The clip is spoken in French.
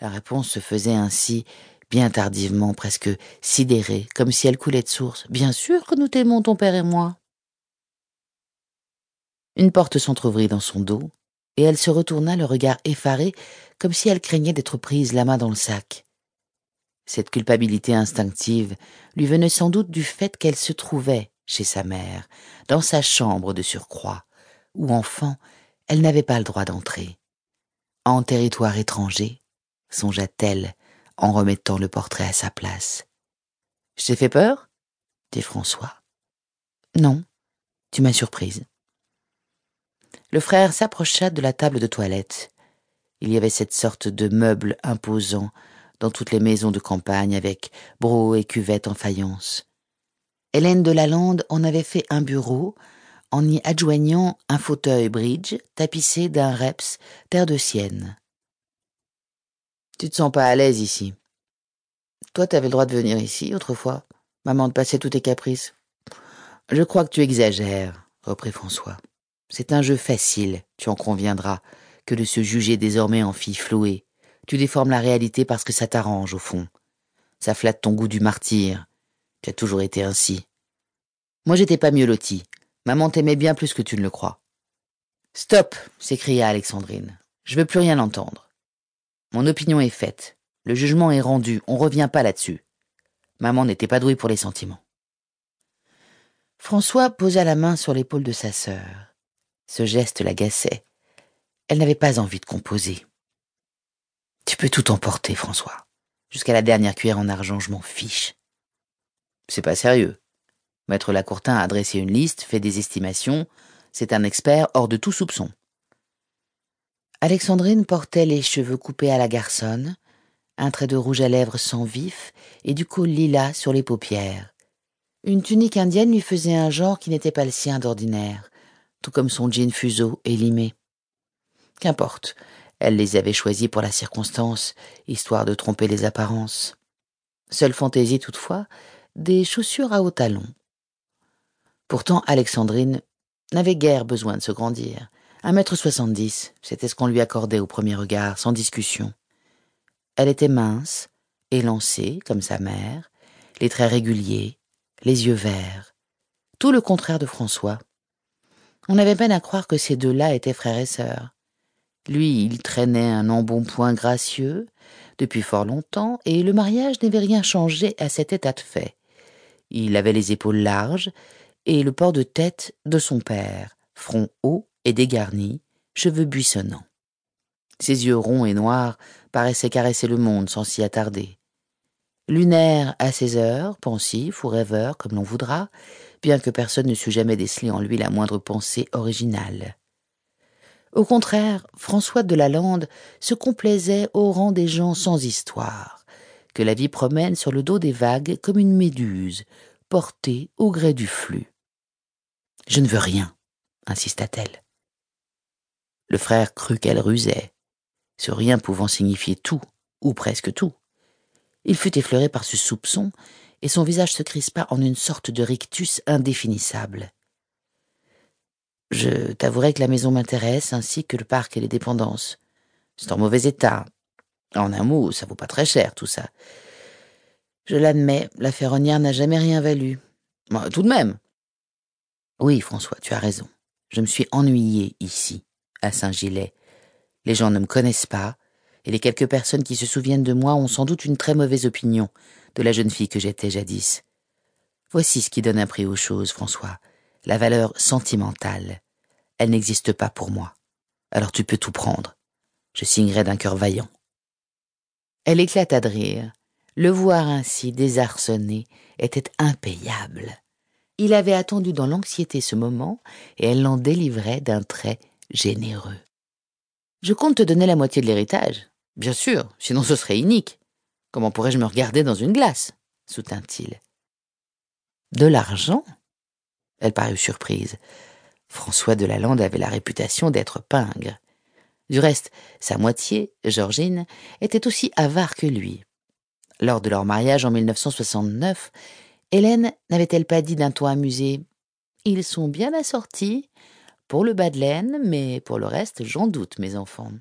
La réponse se faisait ainsi, bien tardivement, presque sidérée, comme si elle coulait de source. Bien sûr que nous t'aimons, ton père et moi. Une porte s'entr'ouvrit dans son dos, et elle se retourna le regard effaré, comme si elle craignait d'être prise la main dans le sac. Cette culpabilité instinctive lui venait sans doute du fait qu'elle se trouvait chez sa mère, dans sa chambre de surcroît, où enfant elle n'avait pas le droit d'entrer. En territoire étranger, songea-t-elle en remettant le portrait à sa place. Je t'ai fait peur? dit François. Non, tu m'as surprise. Le frère s'approcha de la table de toilette. Il y avait cette sorte de meuble imposant dans toutes les maisons de campagne avec broc et cuvette en faïence. Hélène de Lalande en avait fait un bureau en y adjoignant un fauteuil bridge tapissé d'un reps terre de sienne. Tu te sens pas à l'aise ici. Toi, t'avais le droit de venir ici autrefois. Maman te passait tous tes caprices. Je crois que tu exagères, reprit François. C'est un jeu facile, tu en conviendras, que de se juger désormais en fille flouée. Tu déformes la réalité parce que ça t'arrange, au fond. Ça flatte ton goût du martyr. Tu as toujours été ainsi. Moi, j'étais pas mieux loti. Maman t'aimait bien plus que tu ne le crois. Stop, s'écria Alexandrine. Je veux plus rien entendre. Mon opinion est faite. Le jugement est rendu. On revient pas là-dessus. Maman n'était pas douée pour les sentiments. François posa la main sur l'épaule de sa sœur. Ce geste l'agaçait. Elle n'avait pas envie de composer. Tu peux tout emporter, François. Jusqu'à la dernière cuillère en argent, je m'en fiche. C'est pas sérieux. Maître Lacourtin a dressé une liste, fait des estimations. C'est un expert hors de tout soupçon. Alexandrine portait les cheveux coupés à la garçonne, un trait de rouge à lèvres sans vif et du col lilas sur les paupières. Une tunique indienne lui faisait un genre qui n'était pas le sien d'ordinaire, tout comme son jean fuseau et limé. Qu'importe, elle les avait choisis pour la circonstance, histoire de tromper les apparences. Seule fantaisie toutefois, des chaussures à hauts talons. Pourtant, Alexandrine n'avait guère besoin de se grandir. Un mètre soixante-dix, c'était ce qu'on lui accordait au premier regard, sans discussion. Elle était mince, élancée, comme sa mère, les traits réguliers, les yeux verts. Tout le contraire de François, on avait peine à croire que ces deux-là étaient frères et sœurs. Lui, il traînait un embonpoint gracieux depuis fort longtemps, et le mariage n'avait rien changé à cet état de fait. Il avait les épaules larges et le port de tête de son père, front haut et cheveux buissonnants. Ses yeux ronds et noirs paraissaient caresser le monde sans s'y attarder. Lunaire à ses heures, pensif ou rêveur, comme l'on voudra, bien que personne ne sût jamais déceler en lui la moindre pensée originale. Au contraire, François de Lalande se complaisait au rang des gens sans histoire, que la vie promène sur le dos des vagues comme une méduse, portée au gré du flux. Je ne veux rien, insista-t-elle. Le frère crut qu'elle rusait, ce rien pouvant signifier tout, ou presque tout. Il fut effleuré par ce soupçon et son visage se crispa en une sorte de rictus indéfinissable. Je t'avouerai que la maison m'intéresse, ainsi que le parc et les dépendances. C'est en mauvais état. En un mot, ça vaut pas très cher, tout ça. Je l'admets, la ferronnière n'a jamais rien valu. tout de même. Oui, François, tu as raison. Je me suis ennuyé ici, à Saint-Gilais. Les gens ne me connaissent pas, et les quelques personnes qui se souviennent de moi ont sans doute une très mauvaise opinion de la jeune fille que j'étais jadis. Voici ce qui donne un prix aux choses, François, la valeur sentimentale. Elle n'existe pas pour moi. Alors tu peux tout prendre. Je signerai d'un cœur vaillant. Elle éclata de rire. Le voir ainsi désarçonné était impayable. Il avait attendu dans l'anxiété ce moment, et elle l'en délivrait d'un trait généreux. Je compte te donner la moitié de l'héritage. Bien sûr, sinon ce serait inique. Comment pourrais-je me regarder dans une glace? soutint-il. De l'argent? Elle parut surprise. François de Lalande avait la réputation d'être pingre. Du reste, sa moitié, Georgine, était aussi avare que lui. Lors de leur mariage en 1969, Hélène n'avait-elle pas dit d'un ton amusé Ils sont bien assortis, pour le bas de laine, mais pour le reste, j'en doute, mes enfants.